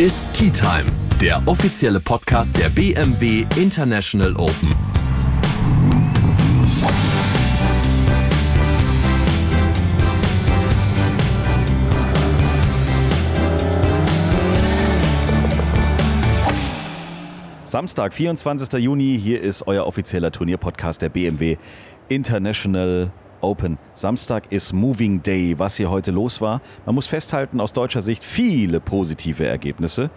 Ist Tea Time, der offizielle Podcast der BMW International Open. Samstag, 24. Juni, hier ist euer offizieller Turnierpodcast der BMW International Open. Samstag ist Moving Day, was hier heute los war. Man muss festhalten, aus deutscher Sicht viele positive Ergebnisse.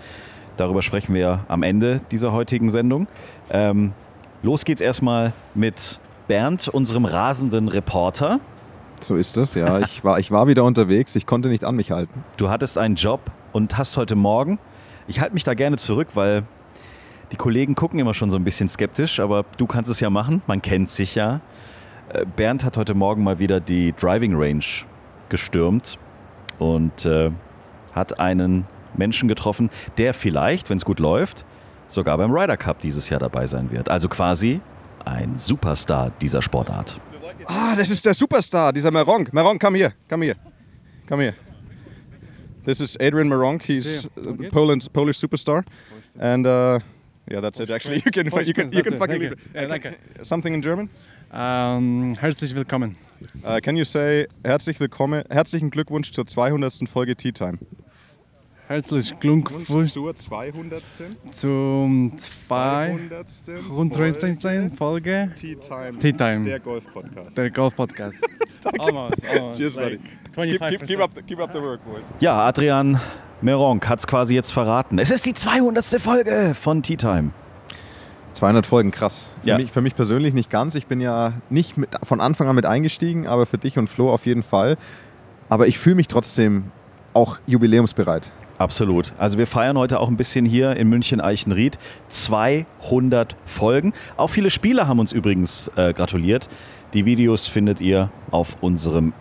Darüber sprechen wir am Ende dieser heutigen Sendung. Ähm, los geht's erstmal mit Bernd, unserem rasenden Reporter. So ist es, ja. Ich war, ich war wieder unterwegs, ich konnte nicht an mich halten. Du hattest einen Job und hast heute Morgen, ich halte mich da gerne zurück, weil die Kollegen gucken immer schon so ein bisschen skeptisch, aber du kannst es ja machen, man kennt sich ja. Bernd hat heute Morgen mal wieder die Driving Range gestürmt und äh, hat einen Menschen getroffen, der vielleicht, wenn es gut läuft, sogar beim Ryder Cup dieses Jahr dabei sein wird. Also quasi ein Superstar dieser Sportart. Ah, das ist der Superstar, dieser Meronk. Meronk, come here, come here, come here. This is Adrian Meronk. He's a Poland, Polish superstar, and uh, yeah, that's it. Actually, you can you can you can fucking leave it. Something in German? Ähm, herzlich willkommen. Uh, can you say herzlich willkommen, herzlichen Glückwunsch zur 200. Folge Tea Time? Herzlich Glückwunsch zur 200. zum 200. rund 13. Folge Tea Time, Tea Time. der Golf Podcast. der Golf Podcast. almost, almost. Cheers, like buddy. 25%. Keep, keep, keep, up the, keep up the work, boys. Ja, Adrian Meronk hat es quasi jetzt verraten. Es ist die 200. Folge von Tea Time. 200 Folgen, krass. Für, Ja. mich, für mich persönlich nicht ganz. Ich bin ja nicht mit, von Anfang an mit eingestiegen, aber für dich und Flo auf jeden Fall. Aber ich fühle mich trotzdem auch jubiläumsbereit. Absolut. Also wir feiern heute auch ein bisschen hier in München-Eichenried 200 Folgen. Auch viele Spieler haben uns übrigens äh, gratuliert. Die Videos findet ihr auf unserem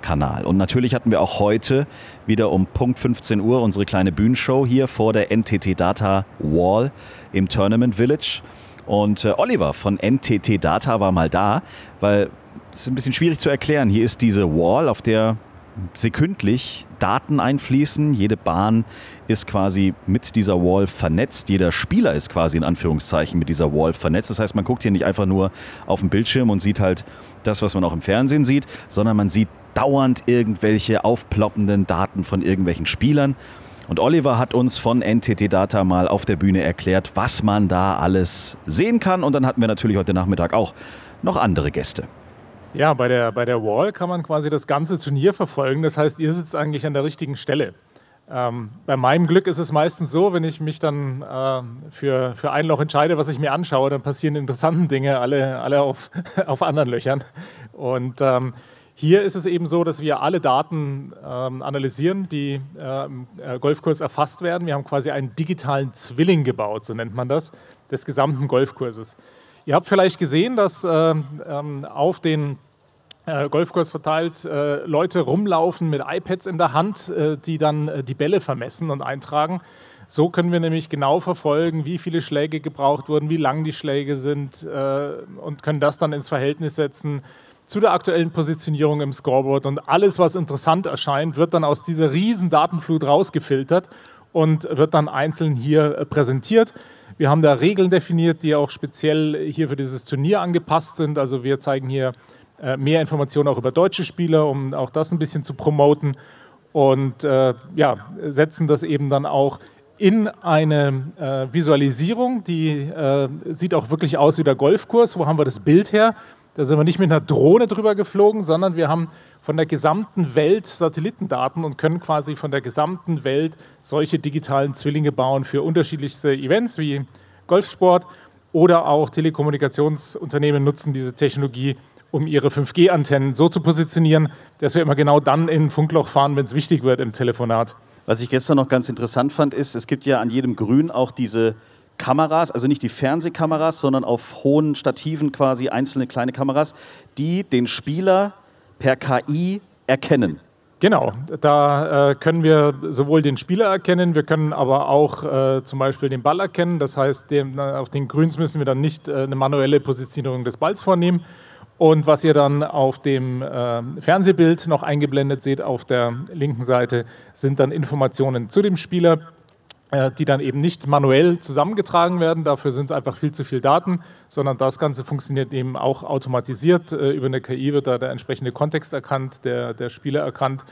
Instagram-Kanal. Und natürlich hatten wir auch heute wieder um Punkt 15 Uhr unsere kleine Bühnenshow hier vor der NTT Data Wall im Tournament Village. Und äh, Oliver von NTT Data war mal da, weil es ist ein bisschen schwierig zu erklären. Hier ist diese Wall, auf der sekündlich Daten einfließen. Jede Bahn ist quasi mit dieser Wall vernetzt. Jeder Spieler ist quasi in Anführungszeichen mit dieser Wall vernetzt. Das heißt, man guckt hier nicht einfach nur auf den Bildschirm und sieht halt das, was man auch im Fernsehen sieht, sondern man sieht dauernd irgendwelche aufploppenden Daten von irgendwelchen Spielern. Und Oliver hat uns von NTT Data mal auf der Bühne erklärt, was man da alles sehen kann. Und dann hatten wir natürlich heute Nachmittag auch noch andere Gäste. Ja, bei der, bei der Wall kann man quasi das ganze Turnier verfolgen. Das heißt, ihr sitzt eigentlich an der richtigen Stelle. Ähm, bei meinem Glück ist es meistens so, wenn ich mich dann äh, für, für ein Loch entscheide, was ich mir anschaue, dann passieren interessante Dinge alle, alle auf, auf anderen Löchern. Und ähm, hier ist es eben so, dass wir alle Daten ähm, analysieren, die äh, im Golfkurs erfasst werden. Wir haben quasi einen digitalen Zwilling gebaut, so nennt man das, des gesamten Golfkurses. Ihr habt vielleicht gesehen, dass ähm, ähm, auf den äh, Golfkurs verteilt äh, Leute rumlaufen mit iPads in der Hand, äh, die dann die Bälle vermessen und eintragen. So können wir nämlich genau verfolgen, wie viele Schläge gebraucht wurden, wie lang die Schläge sind und können das dann ins Verhältnis setzen zu der aktuellen Positionierung im Scoreboard. Und alles, was interessant erscheint, wird dann aus dieser riesen Datenflut rausgefiltert und wird dann einzeln hier äh, präsentiert. Wir haben da Regeln definiert, die auch speziell hier für dieses Turnier angepasst sind. Also wir zeigen hier äh, mehr Informationen auch über deutsche Spieler, um auch das ein bisschen zu promoten und äh, ja, setzen das eben dann auch in eine äh, Visualisierung, die äh, sieht auch wirklich aus wie der Golfkurs. Wo haben wir das Bild her? Da sind wir nicht mit einer Drohne drüber geflogen, sondern wir haben von der gesamten Welt Satellitendaten und können quasi von der gesamten Welt solche digitalen Zwillinge bauen für unterschiedlichste Events wie Golfsport oder auch Telekommunikationsunternehmen nutzen diese Technologie, um ihre 5G-Antennen so zu positionieren, dass wir immer genau dann in ein Funkloch fahren, wenn es wichtig wird im Telefonat. Was ich gestern noch ganz interessant fand, ist, es gibt ja an jedem Grün auch diese Kameras, also nicht die Fernsehkameras, sondern auf hohen Stativen quasi einzelne kleine Kameras, die den Spieler per KI erkennen. Genau, da äh, können wir sowohl den Spieler erkennen, wir können aber auch äh, zum Beispiel den Ball erkennen. Das heißt, dem, auf den Grüns müssen wir dann nicht äh, eine manuelle Positionierung des Balls vornehmen. Und was ihr dann auf dem äh, Fernsehbild noch eingeblendet seht auf der linken Seite, sind dann Informationen zu dem Spieler, die dann eben nicht manuell zusammengetragen werden. Dafür sind es einfach viel zu viel Daten, sondern das Ganze funktioniert eben auch automatisiert. Äh, über eine KI wird da der entsprechende Kontext erkannt, der, der Spieler erkannt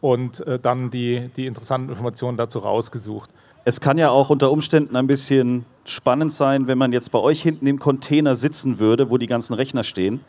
und äh, dann die, die interessanten Informationen dazu rausgesucht. Es kann ja auch unter Umständen ein bisschen spannend sein, wenn man jetzt bei euch hinten im Container sitzen würde, wo die ganzen Rechner stehen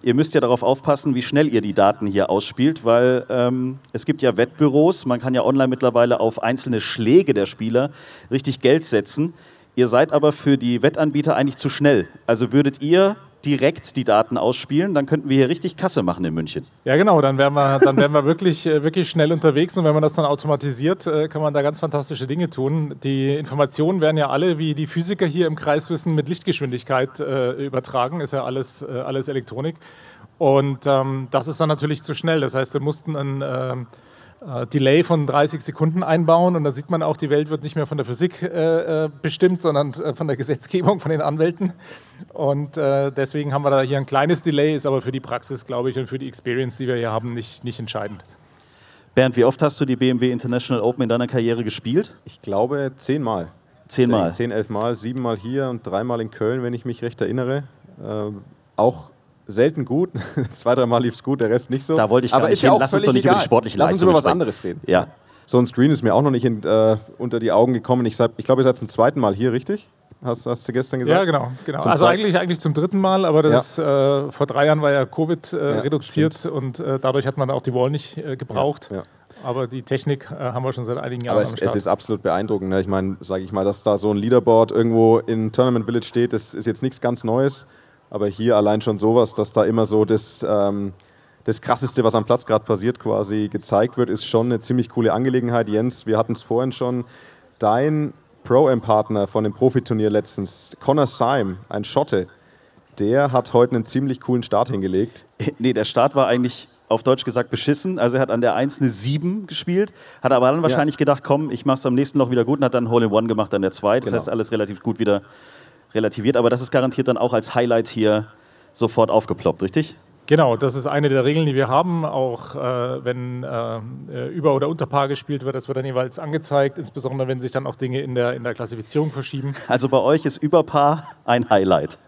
Ihr müsst ja darauf aufpassen, wie schnell ihr die Daten hier ausspielt, weil ähm, es gibt ja Wettbüros, man kann ja online mittlerweile auf einzelne Schläge der Spieler richtig Geld setzen. Ihr seid aber für die Wettanbieter eigentlich zu schnell. Also würdet ihr direkt die Daten ausspielen, dann könnten wir hier richtig Kasse machen in München. Ja, genau, dann wären wir, dann wären wir wirklich, äh, wirklich schnell unterwegs und wenn man das dann automatisiert, äh, kann man da ganz fantastische Dinge tun. Die Informationen werden ja alle, wie die Physiker hier im Kreis wissen, mit Lichtgeschwindigkeit äh, übertragen, ist ja alles, äh, alles Elektronik. Und ähm, das ist dann natürlich zu schnell. Das heißt, wir mussten ein äh, äh, Delay von 30 Sekunden einbauen und da sieht man auch, die Welt wird nicht mehr von der Physik äh, äh bestimmt, sondern äh, von der Gesetzgebung, von den Anwälten. Und äh, deswegen haben wir da hier ein kleines Delay, ist aber für die Praxis, glaube ich, und für die Experience, die wir hier haben, nicht, nicht entscheidend. Bernd, wie oft hast du die BMW International Open in deiner Karriere gespielt? Ich glaube zehnmal. Zehnmal? Zehn, elf Mal, siebenmal hier und dreimal in Köln, wenn ich mich recht erinnere. Äh, auch selten gut. Zwei, dreimal lief es gut, der Rest nicht so. Da wollte ich gar Aber nicht hin. Lass uns doch nicht egal. über die sportliche Lass Leistung uns über was anderes reden. Ja. So ein Screen ist mir auch noch nicht in, äh, unter die Augen gekommen. Ich, ich glaube, ihr seid zum zweiten Mal hier, richtig? Hast, hast du gestern gesagt? Ja, genau. genau. Also eigentlich, eigentlich zum dritten Mal, aber das ja. äh, vor drei Jahren war ja Covid äh, ja, reduziert stimmt. und äh, dadurch hat man auch die Wall nicht äh, gebraucht. Ja, aber die Technik äh, haben wir schon seit einigen Jahren aber es, am Start. es ist absolut beeindruckend. Ne? Ich meine, sage ich mal, dass da so ein Leaderboard irgendwo in Tournament Village steht, das ist jetzt nichts ganz Neues. Aber hier allein schon sowas, dass da immer so das, ähm, das Krasseste, was am Platz gerade passiert, quasi gezeigt wird, ist schon eine ziemlich coole Angelegenheit. Jens, wir hatten es vorhin schon. Dein Pro-Am-Partner von dem Profiturnier letztens, Connor Syme, ein Schotte, der hat heute einen ziemlich coolen Start hingelegt. Nee, der Start war eigentlich auf Deutsch gesagt beschissen. Also er hat an der 1 eine 7 gespielt, hat aber dann wahrscheinlich ja. gedacht, komm, ich mach's am nächsten Loch wieder gut und hat dann Hole in One gemacht an der 2. Das genau. heißt, alles relativ gut wieder relativiert. Aber das ist garantiert dann auch als Highlight hier sofort aufgeploppt, richtig? Genau, das ist eine der Regeln, die wir haben. Auch äh, wenn äh, Über- oder Unterpaar gespielt wird, das wird dann jeweils angezeigt, insbesondere wenn sich dann auch Dinge in der, in der Klassifizierung verschieben. Also bei euch ist Überpaar ein Highlight.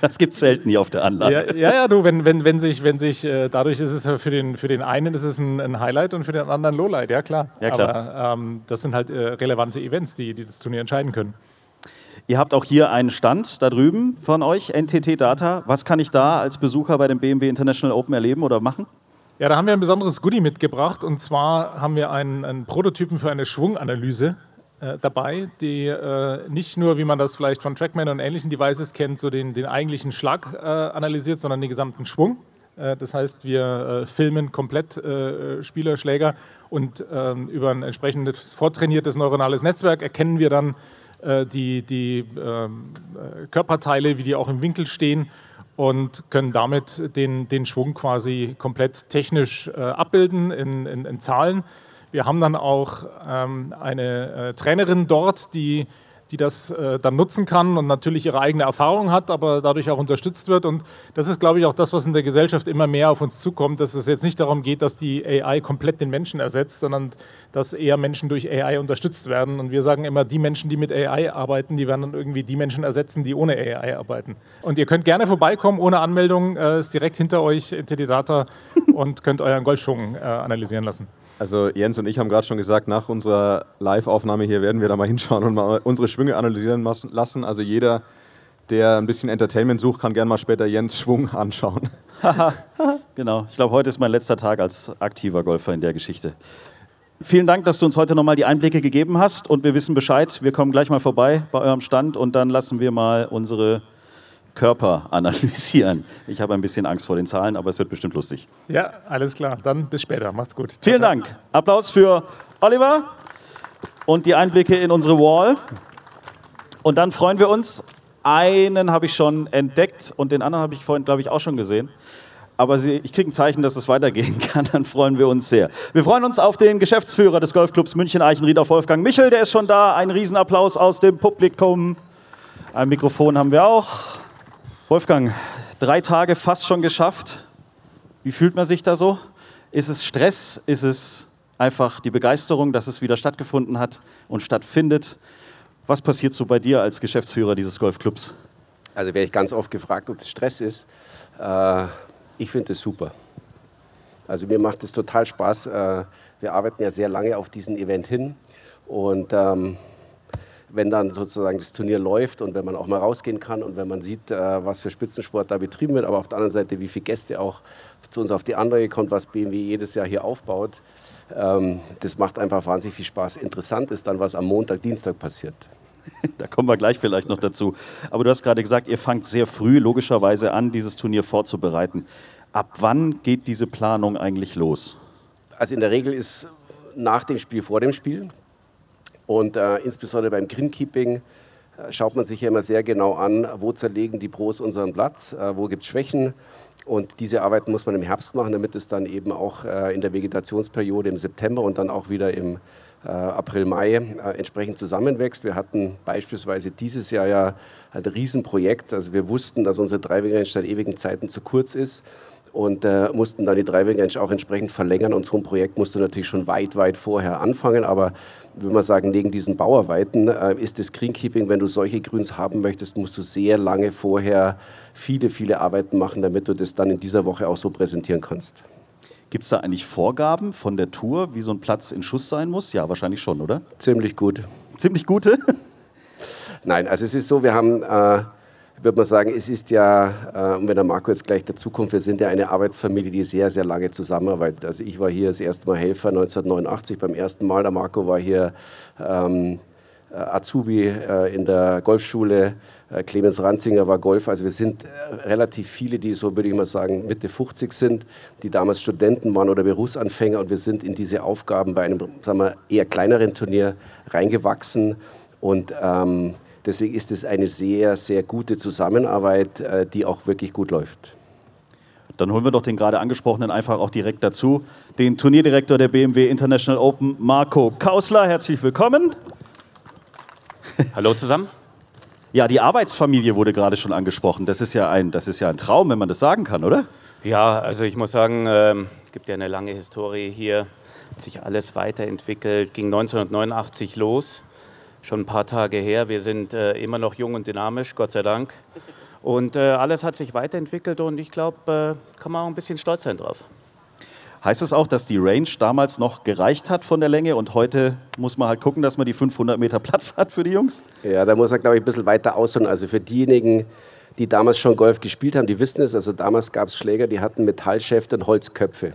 Das gibt es selten hier auf der Anlage. Ja, ja, ja, du, wenn, wenn, wenn sich, wenn sich äh, dadurch ist es für den, für den einen ist es ein, ein Highlight und für den anderen Lowlight, ja klar. Ja, klar. Aber ähm, das sind halt äh, relevante Events, die, die das Turnier entscheiden können. Ihr habt auch hier einen Stand da drüben von euch, NTT Data. Was kann ich da als Besucher bei dem BMW International Open erleben oder machen? Ja, da haben wir ein besonderes Goodie mitgebracht und zwar haben wir einen, einen Prototypen für eine Schwunganalyse äh, dabei, die äh, nicht nur, wie man das vielleicht von Trackman und ähnlichen Devices kennt, so den, den eigentlichen Schlag äh, analysiert, sondern den gesamten Schwung. Äh, das heißt, wir äh, filmen komplett äh, Spielerschläger und ähm, über ein entsprechendes vortrainiertes neuronales Netzwerk erkennen wir dann, äh, die, die ähm, äh, Körperteile, wie die auch im Winkel stehen und können damit den, den Schwung quasi komplett technisch äh, abbilden in, in, in, Zahlen. Wir haben dann auch ähm, eine äh, Trainerin dort, die die das äh, dann nutzen kann und natürlich ihre eigene Erfahrung hat, aber dadurch auch unterstützt wird. Und das ist, glaube ich, auch das, was in der Gesellschaft immer mehr auf uns zukommt, dass es jetzt nicht darum geht, dass die AI komplett den Menschen ersetzt, sondern dass eher Menschen durch AI unterstützt werden. Und wir sagen immer, die Menschen, die mit AI arbeiten, die werden dann irgendwie die Menschen ersetzen, die ohne AI arbeiten. Und ihr könnt gerne vorbeikommen, ohne Anmeldung, äh, ist direkt hinter euch Intellidata und könnt euren Goldschwung äh, analysieren lassen. Also Jens und ich haben gerade schon gesagt, nach unserer Live-Aufnahme hier werden wir da mal hinschauen und mal unsere Schwünge analysieren lassen. Also jeder, der ein bisschen Entertainment sucht, kann gerne mal später Jens Schwung anschauen. genau. Ich glaube, heute ist mein letzter Tag als aktiver Golfer in der Geschichte. Vielen Dank, dass du uns heute nochmal die Einblicke gegeben hast und wir wissen Bescheid. Wir kommen gleich mal vorbei bei eurem Stand und dann lassen wir mal unsere Körper analysieren. Ich habe ein bisschen Angst vor den Zahlen, aber es wird bestimmt lustig. Ja, alles klar. Dann bis später. Macht's gut. Vielen Dank. Applaus für Oliver und die Einblicke in unsere Wall. Und dann freuen wir uns. Einen habe ich schon entdeckt und den anderen habe ich vorhin, glaube ich, auch schon gesehen. Aber Sie, ich kriege ein Zeichen, dass es weitergehen kann. Dann freuen wir uns sehr. Wir freuen uns auf den Geschäftsführer des Golfclubs München Eichenried auf Wolfgang Michel. Der ist schon da. Ein Riesenapplaus aus dem Publikum. Ein Mikrofon haben wir auch. Wolfgang, Drei Tage fast schon geschafft. Wie fühlt man sich da so? Ist es Stress? Ist es einfach die Begeisterung, dass es wieder stattgefunden hat und stattfindet? Was passiert so bei dir als Geschäftsführer dieses Golfclubs? Also werde ich ganz oft gefragt, ob das Stress ist. Äh, ich finde es super. Also mir macht es total Spaß. Äh, wir arbeiten ja sehr lange auf diesen Event hin und ähm, wenn dann sozusagen das Turnier läuft und wenn man auch mal rausgehen kann und wenn man sieht, äh, was für Spitzensport da betrieben wird, aber auf der anderen Seite, wie viele Gäste auch zu uns auf die Anlage kommen, was BMW jedes Jahr hier aufbaut, ähm, das macht einfach wahnsinnig viel Spaß. Interessant ist dann, was am Montag, Dienstag passiert. Da kommen wir gleich vielleicht noch dazu. Aber du hast gerade gesagt, ihr fangt sehr früh logischerweise an, dieses Turnier vorzubereiten. Ab wann geht diese Planung eigentlich los? Also in der Regel ist nach dem Spiel vor dem Spiel. Und äh, insbesondere beim Greenkeeping äh, schaut man sich ja immer sehr genau an, wo zerlegen die Pros unseren Platz, äh, wo gibt es Schwächen. Und diese Arbeiten muss man im Herbst machen, damit es dann eben auch äh, in der Vegetationsperiode im September und dann auch wieder im April, Mai entsprechend zusammenwächst. Wir hatten beispielsweise dieses Jahr ja ein Riesenprojekt. Also wir wussten, dass unsere Dreiweg seit ewigen Zeiten zu kurz ist und äh, mussten dann die Driving Range auch entsprechend verlängern. Und so ein Projekt musste natürlich schon weit, weit vorher anfangen. Aber würde man sagen, neben diesen Bauarbeiten äh, ist das Greenkeeping, wenn du solche Grüns haben möchtest, musst du sehr lange vorher viele, viele Arbeiten machen, damit du das dann in dieser Woche auch so präsentieren kannst. Gibt es da eigentlich Vorgaben von der Tour, wie so ein Platz in Schuss sein muss? Ja, wahrscheinlich schon, oder? Ziemlich gut. Ziemlich gute? Nein, also es ist so, wir haben... Äh, würde man sagen, es ist ja, äh, und wenn der Marco jetzt gleich dazukommt, wir sind ja eine Arbeitsfamilie, die sehr, sehr lange zusammenarbeitet. Also ich war hier das erste Mal Helfer 1989 beim ersten Mal, der Marco war hier ähm, äh, Azubi äh, in der Golfschule, äh, Clemens Ranzinger war Golf. Also wir sind äh, relativ viele, die so, würde ich mal sagen, Mitte 50 sind, die damals Studenten waren oder Berufsanfänger und wir sind in diese Aufgaben bei einem, sagen wir, eher kleineren Turnier reingewachsen und ähm, Deswegen ist es eine sehr, sehr gute Zusammenarbeit, äh, die auch wirklich gut läuft. Dann holen wir doch den gerade angesprochenen einfach auch direkt dazu, den Turnierdirektor der BMW International Open, Marco Kausler. Herzlich willkommen. Hallo zusammen. Ja, die Arbeitsfamilie wurde gerade schon angesprochen. Das ist ja ein, das ist ja ein Traum, wenn man das sagen kann, oder? Ja, also ich muss sagen, es ähm, gibt ja eine lange Historie hier, hat sich alles weiterentwickelt, ging 1989 los schon ein paar Tage her. Wir sind äh, immer noch jung und dynamisch, Gott sei Dank. Und äh, alles hat sich weiterentwickelt und ich glaube, äh, kann man auch ein bisschen stolz sein drauf. Heißt es das auch, dass die Range damals noch gereicht hat von der Länge und heute muss man halt gucken, dass man die 500 Meter Platz hat für die Jungs? Ja, da muss man, glaube ich, ein bisschen weiter ausholen. Also für diejenigen, die damals schon Golf gespielt haben, die wissen es. Also damals gab es Schläger, die hatten Metallschäfte und Holzköpfe.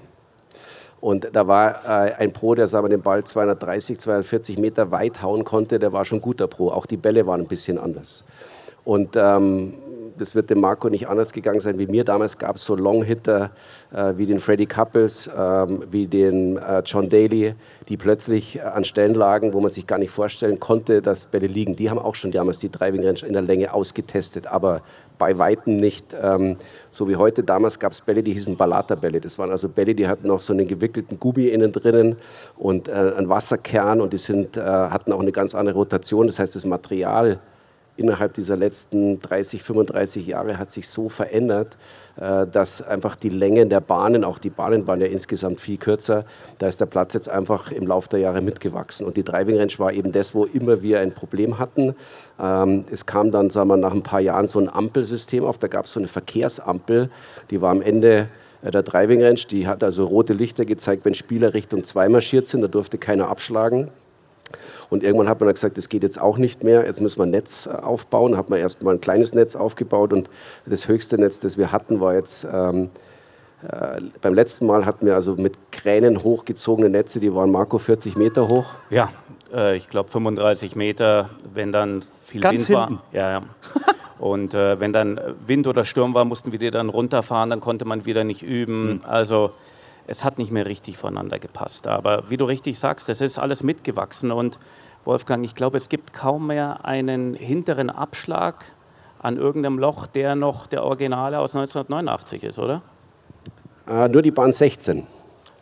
Und da war äh, ein Pro, der sagen wir, den Ball 230, 240 Meter weit hauen konnte, der war schon guter Pro. Auch die Bälle waren ein bisschen anders. Und ähm, das wird dem Marco nicht anders gegangen sein wie mir. Damals gab es so Longhitter äh, wie den Freddie Couples, ähm, wie den äh, John Daly, die plötzlich äh, an Stellen lagen, wo man sich gar nicht vorstellen konnte, dass Bälle liegen. Die haben auch schon damals die Driving Range in der Länge ausgetestet, aber bei Weitem nicht ähm, so wie heute. Damals gab es Bälle, die hießen Ballata-Bälle. Das waren also Bälle, die hatten noch so einen gewickelten Gummi innen drinnen und äh, einen Wasserkern und die sind, äh, hatten auch eine ganz andere Rotation. Das heißt, das Material innerhalb dieser letzten 30, 35 Jahre hat sich so verändert, äh, dass einfach die Längen der Bahnen, auch die Bahnen waren ja insgesamt viel kürzer, da ist der Platz jetzt einfach im Laufe der Jahre mitgewachsen. Und die Driving Range war eben das, wo immer wir ein Problem hatten. Ähm, es kam dann, sagen wir, nach ein paar Jahren so ein Ampelsystem auf, da gab es so eine Verkehrsampel, die war am Ende äh, der Driving Range, die hat also rote Lichter gezeigt, wenn Spieler Richtung 2 marschiert sind, da durfte keiner abschlagen. Und irgendwann hat man dann gesagt, das geht jetzt auch nicht mehr, jetzt müssen wir ein Netz äh, aufbauen. Da hat man erst mal ein kleines Netz aufgebaut und das höchste Netz, das wir hatten, war jetzt... Ähm, äh, beim letzten Mal hatten wir also mit Kränen hochgezogene Netze, die waren Marco 40 Meter hoch. Ja, äh, ich glaube 35 Meter, wenn dann viel Ganz Wind hinten. war. Ja, ja. Und äh, wenn dann Wind oder Sturm war, mussten wir die dann runterfahren, dann konnte man wieder nicht üben. Also es hat nicht mehr richtig voneinander gepasst. Aber wie du richtig sagst, es ist alles mitgewachsen und Wolfgang, ich glaube, es gibt kaum mehr einen hinteren Abschlag an irgendeinem Loch, der noch der Originale aus 1989 ist, oder? Äh, nur die Bahn 16.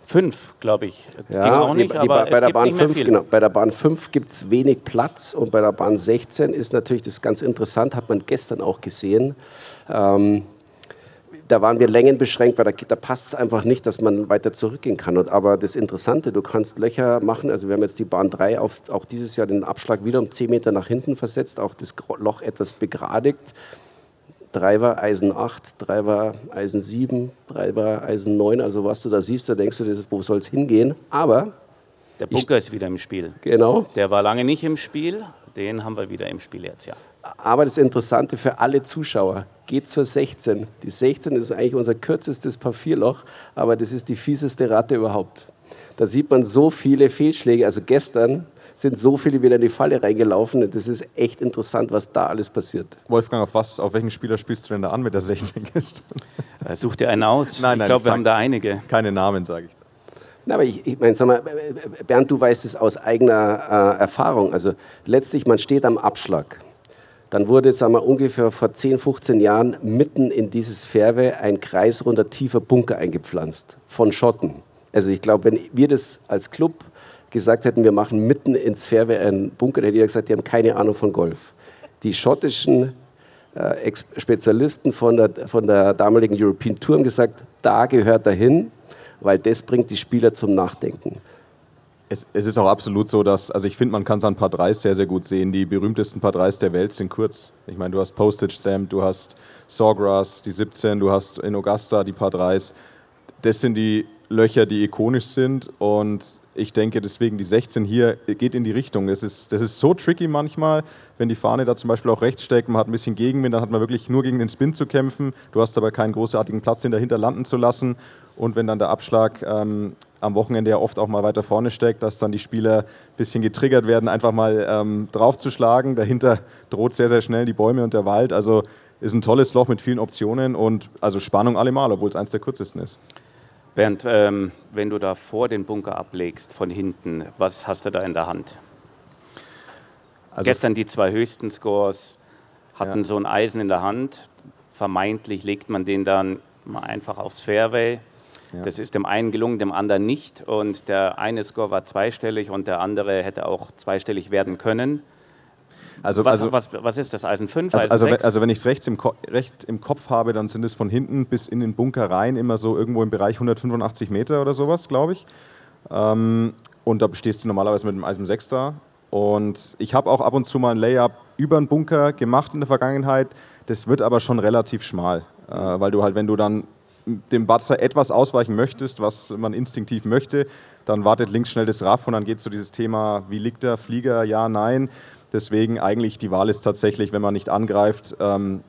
Fünf, glaube ich. Ja, Ging auch die, nicht, die, aber bei, es der gibt Bahn nicht mehr 5, viel. genau, bei der Bahn 5 gibt es wenig Platz und bei der Bahn 16 ist natürlich das ganz interessant, hat man gestern auch gesehen. Ähm, da waren wir längenbeschränkt, weil da, da passt es einfach nicht, dass man weiter zurückgehen kann. Und, aber das Interessante, du kannst Löcher machen, also wir haben jetzt die Bahn 3 auf, auch dieses Jahr den Abschlag wieder um 10 Meter nach hinten versetzt, auch das Loch etwas begradigt. 3 war Eisen 8, 3 war Eisen 7, 3 war Eisen 9, also was du da siehst, da denkst du, wo soll es hingehen? Aber... Der Bunker ist wieder im Spiel. Genau. Der war lange nicht im Spiel, den haben wir wieder im Spiel jetzt, ja. Aber das Interessante für alle Zuschauer, geht zur 16. Die 16 ist eigentlich unser kürzestes Papierloch, aber das ist die fieseste Ratte überhaupt. Da sieht man so viele Fehlschläge. Also gestern sind so viele wieder in die Falle reingelaufen. Das ist echt interessant, was da alles passiert. Wolfgang, auf, was, auf welchen Spieler spielst du denn da an mit der 16 gestern? Äh, Such dir einen aus. Nein, nein, ich glaube, wir haben da einige. Keine Namen, sage ich. Na, aber ich, ich meine, sag mal, Bernd, du weißt es aus eigener äh, Erfahrung. Also letztlich, man steht am Abschlag. Dann wurde, sagen wir, ungefähr vor 10, 15 Jahren mitten in dieses Fairway ein kreisrunder tiefer Bunker eingepflanzt von Schotten. Also ich glaube, wenn wir das als Club gesagt hätten, wir machen mitten ins Fairway einen Bunker, dann hätte jeder gesagt, die haben keine Ahnung von Golf. Die schottischen äh, Spezialisten von der, von der damaligen European Tour haben gesagt, da gehört er hin, weil das bringt die Spieler zum Nachdenken. Es, es ist auch absolut so, dass, also ich finde, man kann es an Paar 3 sehr, sehr gut sehen. Die berühmtesten Paar 3 der Welt sind kurz. Ich meine, du hast Postage Stamp, du hast Sawgrass, die 17, du hast in Augusta die Paar 3s. Das sind die Löcher, die ikonisch sind und ich denke deswegen, die 16 hier geht in die Richtung. Das ist, das ist so tricky manchmal, wenn die Fahne da zum Beispiel auch rechts steckt, man hat ein bisschen Gegenwind, dann hat man wirklich nur gegen den Spin zu kämpfen. Du hast aber keinen großartigen Platz, den dahinter landen zu lassen. Und wenn dann der Abschlag ähm, am Wochenende ja oft auch mal weiter vorne steckt, dass dann die Spieler ein bisschen getriggert werden, einfach mal ähm, draufzuschlagen. Dahinter droht sehr, sehr schnell die Bäume und der Wald. Also ist ein tolles Loch mit vielen Optionen und also Spannung allemal, obwohl es eins der kürzesten ist. Bernd, ähm, wenn du da vor den Bunker ablegst, von hinten, was hast du da in der Hand? Also Gestern die zwei höchsten Scores hatten Ja. so ein Eisen in der Hand. Vermeintlich legt man den dann einfach aufs Fairway. Ja. Das ist dem einen gelungen, dem anderen nicht. Und der eine Score war zweistellig und der andere hätte auch zweistellig werden können. Also, Was, also, was, was ist das? Eisen 5, also, also, wenn- 6? also wenn ich es rechts, im Ko- recht im Kopf habe, dann sind es von hinten bis in den Bunker rein immer so irgendwo im Bereich 185 Meter oder sowas, glaube ich. Ähm, und da stehst du normalerweise mit einem Eisen 6 da. Und ich habe auch ab und zu mal ein Layup über den Bunker gemacht in der Vergangenheit. Das wird aber schon relativ schmal, äh, weil du halt, wenn du dann dem Butzer etwas ausweichen möchtest, was man instinktiv möchte, dann wartet links schnell das Raff und dann geht so dieses Thema, wie liegt der Flieger, ja, nein. Deswegen eigentlich die Wahl ist tatsächlich, wenn man nicht angreift, ähm,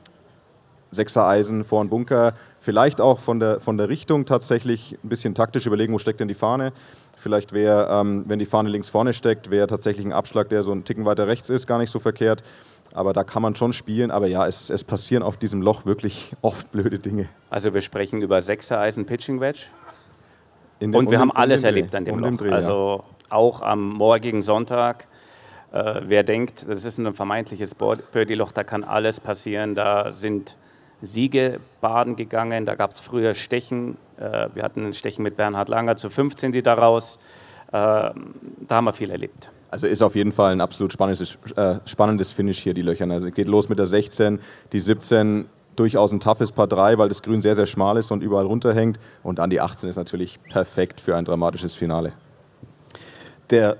Sechser Eisen vor den Bunker, vielleicht auch von der, von der Richtung tatsächlich ein bisschen taktisch überlegen, wo steckt denn die Fahne. Vielleicht wäre, ähm, wenn die Fahne links vorne steckt, wäre tatsächlich ein Abschlag, der so einen Ticken weiter rechts ist, gar nicht so verkehrt. Aber da kann man schon spielen. Aber ja, es, es passieren auf diesem Loch wirklich oft blöde Dinge. also wir sprechen über 6er Eisen Pitching Wedge. Und wir haben alles erlebt an dem Um Loch. Dreh, ja. also auch am morgigen Sonntag. Äh, wer denkt, das ist ein vermeintliches Birdie-Loch, da kann alles passieren. Da sind Siege baden gegangen, da gab es früher Stechen. Äh, wir hatten ein Stechen mit Bernhard Langer zu 15, die daraus. Äh, da haben wir viel erlebt. Also ist auf jeden Fall ein absolut spannendes, äh, spannendes Finish hier, die Löchern. Also geht los mit der 16, die 17 durchaus ein toughes Paar 3, weil das Grün sehr, sehr schmal ist und überall runterhängt. Und dann die 18 ist natürlich perfekt für ein dramatisches Finale. Der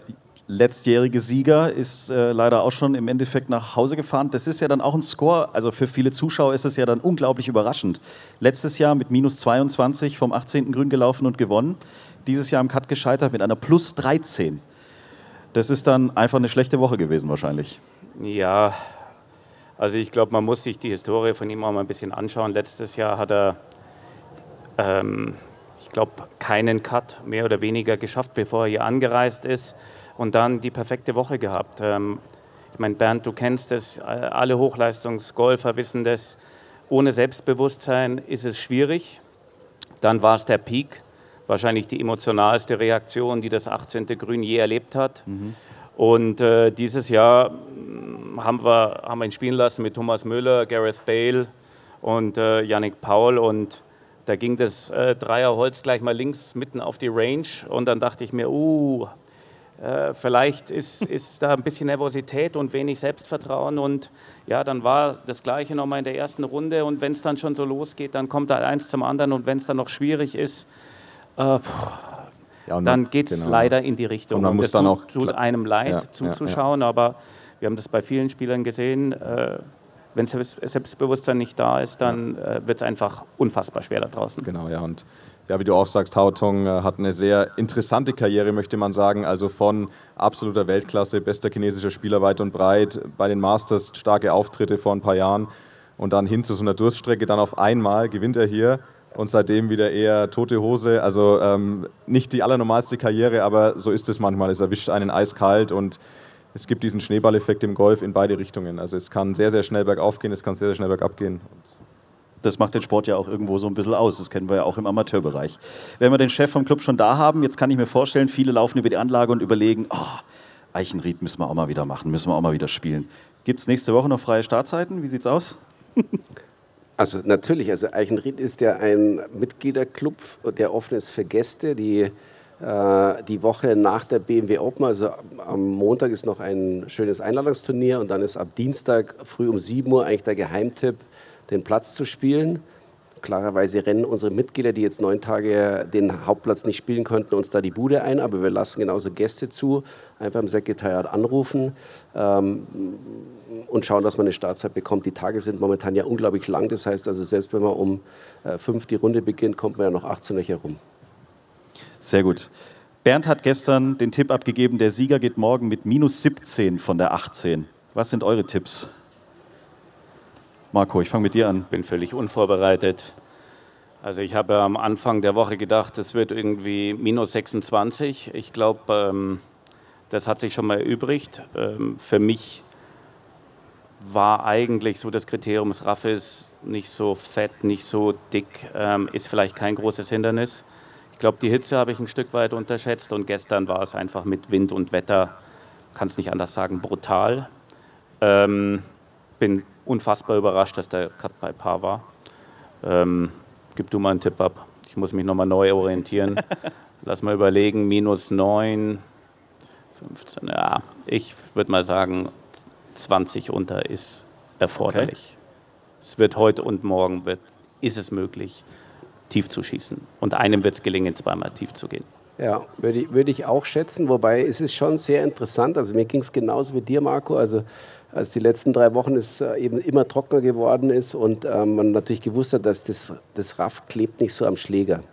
letztjährige Sieger ist äh, leider auch schon im Endeffekt nach Hause gefahren. Das ist ja dann auch ein Score, also für viele Zuschauer ist es ja dann unglaublich überraschend. Letztes Jahr mit minus 22 vom 18. Grün gelaufen und gewonnen. Dieses Jahr im Cut gescheitert mit einer plus 13. Das ist dann einfach eine schlechte Woche gewesen wahrscheinlich. Ja, also ich glaube, man muss sich die Historie von ihm auch mal ein bisschen anschauen. Letztes Jahr hat er, ähm, glaube, keinen Cut mehr oder weniger geschafft, bevor er hier angereist ist und dann die perfekte Woche gehabt. Ähm, ich meine, Bernd, du kennst es, äh, alle Hochleistungsgolfer wissen das. Ohne Selbstbewusstsein ist es schwierig. Dann war es der Peak, wahrscheinlich die emotionalste Reaktion, die das 18. Grün je erlebt hat. Und äh, dieses Jahr mh, haben wir, haben wir ihn spielen lassen mit Thomas Müller, Gareth Bale und äh, Yannick Paul. Und da ging das äh, Dreierholz gleich mal links mitten auf die Range. Und dann dachte ich mir, uh, Äh, vielleicht ist, ist da ein bisschen Nervosität und wenig Selbstvertrauen und ja, dann war das Gleiche nochmal in der ersten Runde und wenn es dann schon so losgeht, dann kommt da eins zum anderen und wenn es dann noch schwierig ist, äh, ja, dann geht es genau. leider in die Richtung. Und man muss das dann tut, auch tut einem leid ja, zuzuschauen, ja, aber wir haben das bei vielen Spielern gesehen. Äh, wenn Selbstbewusstsein nicht da ist, dann äh, wird es einfach unfassbar schwer da draußen. Genau, ja. Und ja, wie du auch sagst, Hao Tong äh, hat eine sehr interessante Karriere, möchte man sagen. Also von absoluter Weltklasse, bester chinesischer Spieler weit und breit, bei den Masters starke Auftritte vor ein paar Jahren und dann hin zu so einer Durststrecke. Dann auf einmal gewinnt er hier und seitdem wieder eher tote Hose. Also ähm, nicht die allernormalste Karriere, aber so ist es manchmal. Es erwischt einen eiskalt und es gibt diesen Schneeballeffekt im Golf in beide Richtungen. Also es kann sehr, sehr schnell bergauf gehen, es kann sehr, sehr schnell bergab gehen das macht den Sport ja auch irgendwo so ein bisschen aus. Das kennen wir ja auch im Amateurbereich. Wenn wir den Chef vom Club schon da haben, jetzt kann ich mir vorstellen, viele laufen über die Anlage und überlegen, oh, Eichenried müssen wir auch mal wieder machen, müssen wir auch mal wieder spielen. Gibt es nächste Woche noch freie Startzeiten? Wie sieht's aus? also natürlich, also Eichenried ist ja ein Mitgliederclub, der offen ist für Gäste, die äh, die Woche nach der BMW Open, also am Montag ist noch ein schönes Einladungsturnier und dann ist ab Dienstag früh um 7 Uhr eigentlich der Geheimtipp den Platz zu spielen. Klarerweise rennen unsere Mitglieder, die jetzt neun Tage den Hauptplatz nicht spielen konnten, uns da die Bude ein, aber wir lassen genauso Gäste zu, einfach im Sekretariat anrufen ähm, und schauen, dass man eine Startzeit bekommt. Die Tage sind momentan ja unglaublich lang, das heißt also, selbst wenn man um äh, fünf die Runde beginnt, kommt man ja noch 18 Löcher rum. Sehr gut. Bernd hat gestern den Tipp abgegeben, der Sieger geht morgen mit minus 17 von der 18. Was sind eure Tipps? Marco, ich fange mit dir an. Bin völlig unvorbereitet. Also ich habe am Anfang der Woche gedacht, es wird irgendwie minus 26. Ich glaube, ähm, das hat sich schon mal erübrigt. Ähm, für mich war eigentlich so das Kriterium, das Raff ist nicht so fett, nicht so dick, ähm, ist vielleicht kein großes Hindernis. Ich glaube, die Hitze habe ich ein Stück weit unterschätzt und gestern war es einfach mit Wind und Wetter, kann es nicht anders sagen, brutal. Ähm, bin unfassbar überrascht, dass der Cut bei Paar war. Ähm, gib du mal einen Tipp ab. Ich muss mich nochmal neu orientieren. Lass mal überlegen, minus 9, 15, ja, ich würde mal sagen, 20 unter ist erforderlich. Okay. Es wird heute und morgen, wird, ist es möglich, tief zu schießen. Und einem wird es gelingen, zweimal tief zu gehen. Ja, würde ich, würde ich auch schätzen, wobei es ist schon sehr interessant. Also mir ging es genauso wie dir, Marco. Also als die letzten drei Wochen es äh, eben immer trockener geworden ist und äh, man natürlich gewusst hat, dass das, das Raff klebt nicht so am Schläger.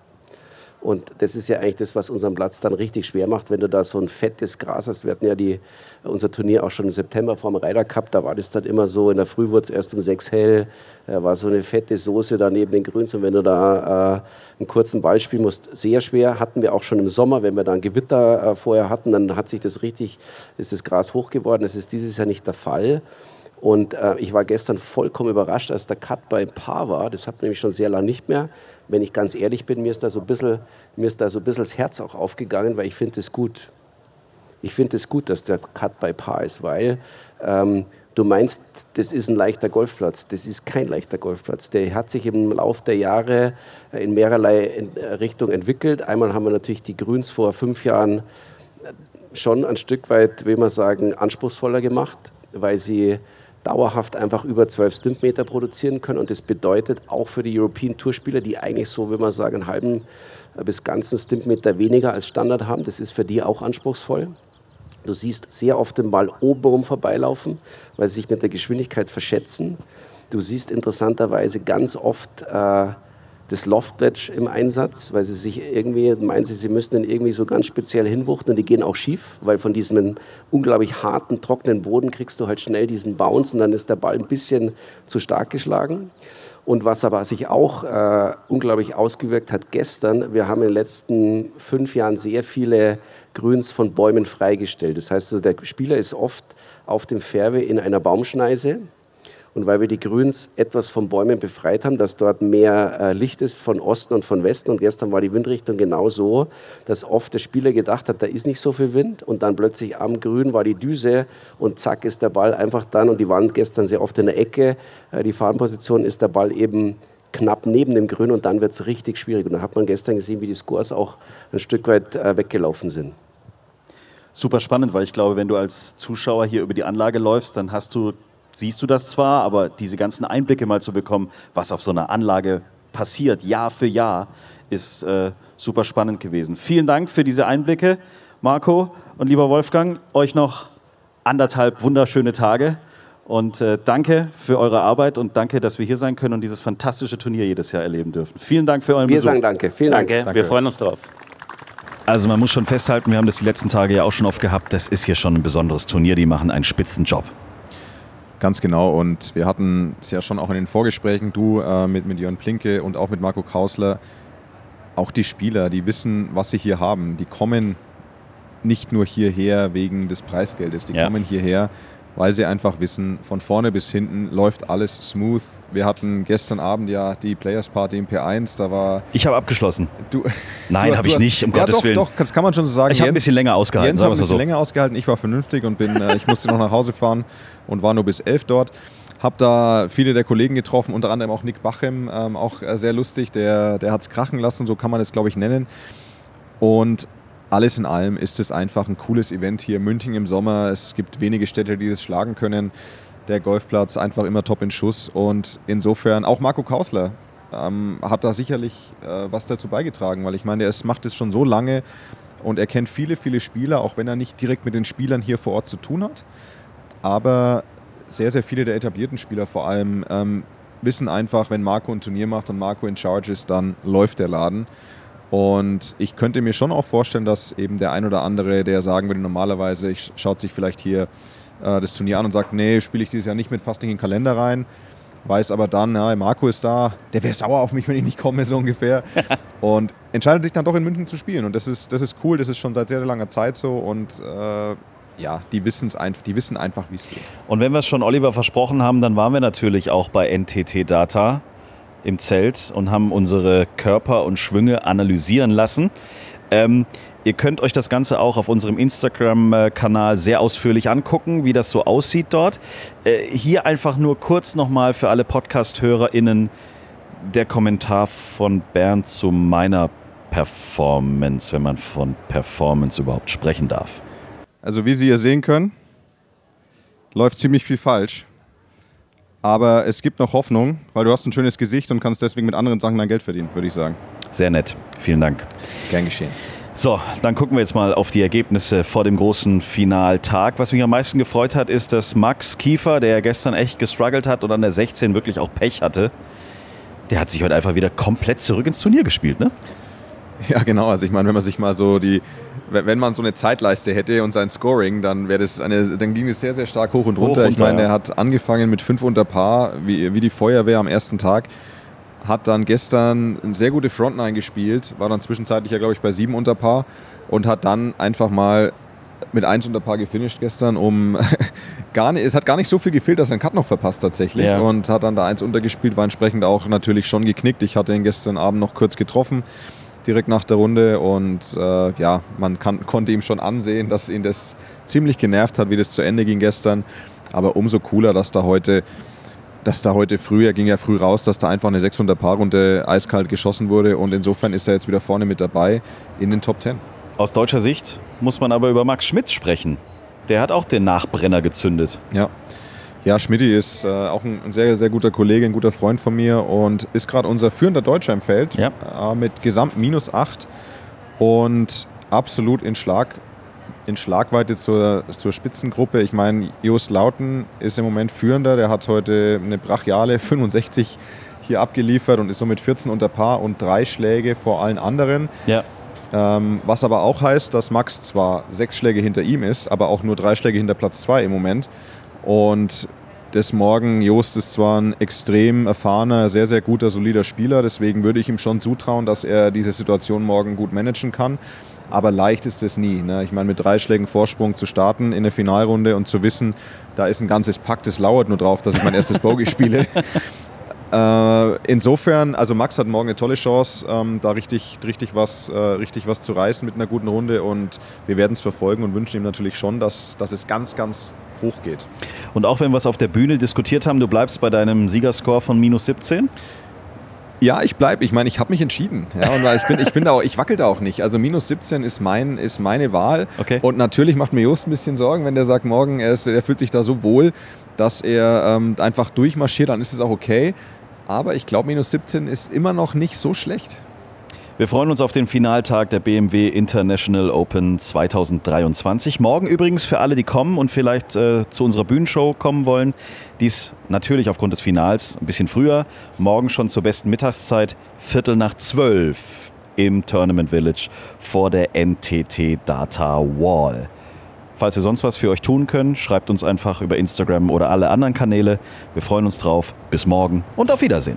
Und das ist ja eigentlich das, was unseren Platz dann richtig schwer macht, wenn du da so ein fettes Gras hast. Wir hatten ja die, unser Turnier auch schon im September vor dem Ryder Cup, da war das dann immer so, in der Früh wurde es erst um sechs hell, äh, war so eine fette Soße da neben den Grüns und wenn du da äh, einen kurzen Ball spielen musst, sehr schwer. Hatten wir auch schon im Sommer, wenn wir da ein Gewitter äh, vorher hatten, dann hat sich das richtig, ist das Gras hoch geworden. Das ist dieses Jahr nicht der Fall. Und äh, ich war gestern vollkommen überrascht, als der Cut bei Paar war. Das hat nämlich schon sehr lange nicht mehr. Wenn ich ganz ehrlich bin, mir ist da so ein bisschen, mir ist da so ein bisschen das Herz auch aufgegangen, weil ich finde es gut. Ich finde es gut, dass der Cut bei Paar ist, weil ähm, du meinst, das ist ein leichter Golfplatz. Das ist kein leichter Golfplatz. Der hat sich im Laufe der Jahre in mehrerlei Richtungen entwickelt. Einmal haben wir natürlich die Grüns vor fünf Jahren schon ein Stück weit, will man sagen, anspruchsvoller gemacht, weil sie dauerhaft einfach über 12 Stimpmeter produzieren können. Und das bedeutet auch für die European Tour-Spieler, die eigentlich so, wenn man sagen, einen halben bis ganzen Stimpmeter weniger als Standard haben, das ist für die auch anspruchsvoll. Du siehst sehr oft den Ball obenrum vorbeilaufen, weil sie sich mit der Geschwindigkeit verschätzen. Du siehst interessanterweise ganz oft äh, das Loft-Dredge im Einsatz, weil sie sich irgendwie, meinen sie, sie müssten irgendwie so ganz speziell hinwuchten und die gehen auch schief, weil von diesem unglaublich harten, trockenen Boden kriegst du halt schnell diesen Bounce und dann ist der Ball ein bisschen zu stark geschlagen. Und was aber sich auch äh, unglaublich ausgewirkt hat gestern, wir haben in den letzten fünf Jahren sehr viele Grüns von Bäumen freigestellt. Das heißt, also der Spieler ist oft auf dem Fairway in einer Baumschneise und weil wir die Grüns etwas von Bäumen befreit haben, dass dort mehr äh, Licht ist von Osten und von Westen. Und gestern war die Windrichtung genau so, dass oft der Spieler gedacht hat, da ist nicht so viel Wind. Und dann plötzlich am Grün war die Düse und zack ist der Ball einfach dann. Und die waren gestern sehr oft in der Ecke. Äh, die Fahnenposition ist der Ball eben knapp neben dem Grün und dann wird es richtig schwierig. Und da hat man gestern gesehen, wie die Scores auch ein Stück weit äh, weggelaufen sind. super spannend, weil ich glaube, wenn du als Zuschauer hier über die Anlage läufst, dann hast du, siehst du das zwar, aber diese ganzen Einblicke mal zu bekommen, was auf so einer Anlage passiert, Jahr für Jahr, ist äh, super spannend gewesen. Vielen Dank für diese Einblicke, Marco und lieber Wolfgang. Euch noch anderthalb wunderschöne Tage. Und äh, danke für eure Arbeit und danke, dass wir hier sein können und dieses fantastische Turnier jedes Jahr erleben dürfen. Vielen Dank für euren Wir Besuch. sagen danke. Vielen Danke, Dank. wir freuen uns drauf. Also man muss schon festhalten, wir haben das die letzten Tage ja auch schon oft gehabt, das ist hier schon ein besonderes Turnier, die machen einen Spitzenjob. Ganz genau. Und wir hatten es ja schon auch in den Vorgesprächen, du äh, mit, mit Jörn Plinke und auch mit Marco Krausler, auch die Spieler, die wissen, was sie hier haben. Die kommen nicht nur hierher wegen des Preisgeldes, die Ja. kommen hierher, weil sie einfach wissen, von vorne bis hinten läuft alles smooth. Wir hatten gestern Abend ja die Players Party im P1, da war Ich habe abgeschlossen. du. Nein, habe ich hast- nicht, um ja, Gottes doch, Willen. Doch, das kann man schon so sagen. Ich habe ein bisschen länger ausgehalten, Jens hat ein bisschen so. länger ausgehalten. Ich war vernünftig und bin, äh, ich musste noch nach Hause fahren und war nur bis elf dort. Hab da viele der Kollegen getroffen, unter anderem auch Nick Bachem, ähm, auch äh, sehr lustig. Der, der hat es krachen lassen, so kann man es, glaube ich, nennen. Und alles in allem ist es einfach ein cooles Event hier. München im Sommer. Es gibt wenige Städte, die das schlagen können. Der Golfplatz einfach immer top in Schuss. Und insofern auch Marco Kausler ähm, hat da sicherlich äh, was dazu beigetragen, weil ich meine, er macht es schon so lange und er kennt viele, viele Spieler, auch wenn er nicht direkt mit den Spielern hier vor Ort zu tun hat. Aber sehr, sehr viele der etablierten Spieler vor allem ähm, wissen einfach, wenn Marco ein Turnier macht und Marco in Charge ist, dann läuft der Laden. Und ich könnte mir schon auch vorstellen, dass eben der ein oder andere, der sagen würde, normalerweise ich schaut sich vielleicht hier äh, das Turnier an und sagt, nee, spiele ich dieses Jahr nicht mit, passt nicht in den Kalender rein. Weiß aber dann, ja, Marco ist da, der wäre sauer auf mich, wenn ich nicht komme, so ungefähr. und entscheidet sich dann doch in München zu spielen. Und das ist, das ist cool, das ist schon seit sehr, sehr langer Zeit so. Und äh, ja, die, wissen's einf die wissen einfach, wie es geht. Und wenn wir es schon Oliver versprochen haben, dann waren wir natürlich auch bei NTT Data im Zelt und haben unsere Körper und Schwünge analysieren lassen. Ähm, ihr könnt euch das Ganze auch auf unserem Instagram-Kanal sehr ausführlich angucken, wie das so aussieht dort. Äh, hier einfach nur kurz nochmal für alle Podcast-HörerInnen der Kommentar von Bernd zu meiner Performance, wenn man von Performance überhaupt sprechen darf. Also wie Sie hier sehen können, läuft ziemlich viel falsch. Aber es gibt noch Hoffnung, weil du hast ein schönes Gesicht und kannst deswegen mit anderen Sachen dein Geld verdienen, würde ich sagen. Sehr nett. Vielen Dank. Gern geschehen. So, dann gucken wir jetzt mal auf die Ergebnisse vor dem großen Finaltag. Was mich am meisten gefreut hat, ist, dass Max Kiefer, der ja gestern echt gestruggelt hat und an der 16 wirklich auch Pech hatte, der hat sich heute einfach wieder komplett zurück ins Turnier gespielt, ne? Ja, genau. Also ich meine, wenn man sich mal so die, wenn man so eine Zeitleiste hätte und sein Scoring, dann wäre das eine, dann ging es sehr, sehr stark hoch und Hoch, runter. ich runter, meine, ja. er hat angefangen mit fünf unter Paar, wie, wie die Feuerwehr am ersten Tag. Hat dann gestern eine sehr gute Frontline gespielt, war dann zwischenzeitlich ja, glaube ich, bei sieben unter Paar und hat dann einfach mal mit eins unter Paar gefinisht gestern, um gar nicht, es hat gar nicht so viel gefehlt, dass er einen Cut noch verpasst tatsächlich Ja. und hat dann da eins untergespielt, war entsprechend auch natürlich schon geknickt. Ich hatte ihn gestern Abend noch kurz getroffen, direkt nach der Runde und äh, ja, man kann, konnte ihm schon ansehen, dass ihn das ziemlich genervt hat, wie das zu Ende ging gestern. Aber umso cooler, dass da heute, dass da heute früh, er ging ja früh raus, dass da einfach eine 600 Paar Runde eiskalt geschossen wurde und insofern ist er jetzt wieder vorne mit dabei in den Top 10. Aus deutscher Sicht muss man aber über Max Schmidt sprechen. Der hat auch den Nachbrenner gezündet. Ja. Ja, Schmidti ist äh, auch ein sehr, sehr guter Kollege, ein guter Freund von mir und ist gerade unser führender Deutscher im Feld Ja. äh, mit Gesamt minus 8 und absolut in, Schlag, in Schlagweite zur, zur Spitzengruppe. Ich meine, Jost Lauten ist im Moment führender, der hat heute eine brachiale 65 hier abgeliefert und ist somit 14 unter Paar und drei Schläge vor allen anderen. Ja. Ähm, was aber auch heißt, dass Max zwar sechs Schläge hinter ihm ist, aber auch nur drei Schläge hinter Platz zwei im Moment. Und des Morgen, Jost ist zwar ein extrem erfahrener, sehr, sehr guter, solider Spieler, deswegen würde ich ihm schon zutrauen, dass er diese Situation morgen gut managen kann. Aber leicht ist es nie. Ne? Ich meine, mit drei Schlägen Vorsprung zu starten in der Finalrunde und zu wissen, da ist ein ganzes Pack, das lauert nur drauf, dass ich mein erstes Bogey spiele. Äh, insofern, also Max hat morgen eine tolle Chance, ähm, da richtig, richtig, was, äh, richtig was zu reißen mit einer guten Runde und wir werden es verfolgen und wünschen ihm natürlich schon, dass, dass es ganz, ganz hoch geht. Und auch wenn wir es auf der Bühne diskutiert haben, du bleibst bei deinem Siegerscore von minus 17? Ja, ich bleibe. Ich meine, ich habe mich entschieden. Ja, und ich bin, ich bin da auch, ich wackel da auch nicht. Also minus 17 ist, mein, ist meine Wahl. Okay. Und natürlich macht mir Just ein bisschen Sorgen, wenn der sagt, morgen, er, ist, er fühlt sich da so wohl, dass er ähm, einfach durchmarschiert, dann ist es auch okay. Aber ich glaube, minus 17 ist immer noch nicht so schlecht. Wir freuen uns auf den Finaltag der BMW International Open 2023. Morgen übrigens für alle, die kommen und vielleicht äh, zu unserer Bühnenshow kommen wollen. Dies natürlich aufgrund des Finals ein bisschen früher. Morgen schon zur besten Mittagszeit, Viertel nach zwölf im Tournament Village vor der NTT Data Wall. Falls wir sonst was für euch tun können, schreibt uns einfach über Instagram oder alle anderen Kanäle. Wir freuen uns drauf. Bis morgen und auf Wiedersehen.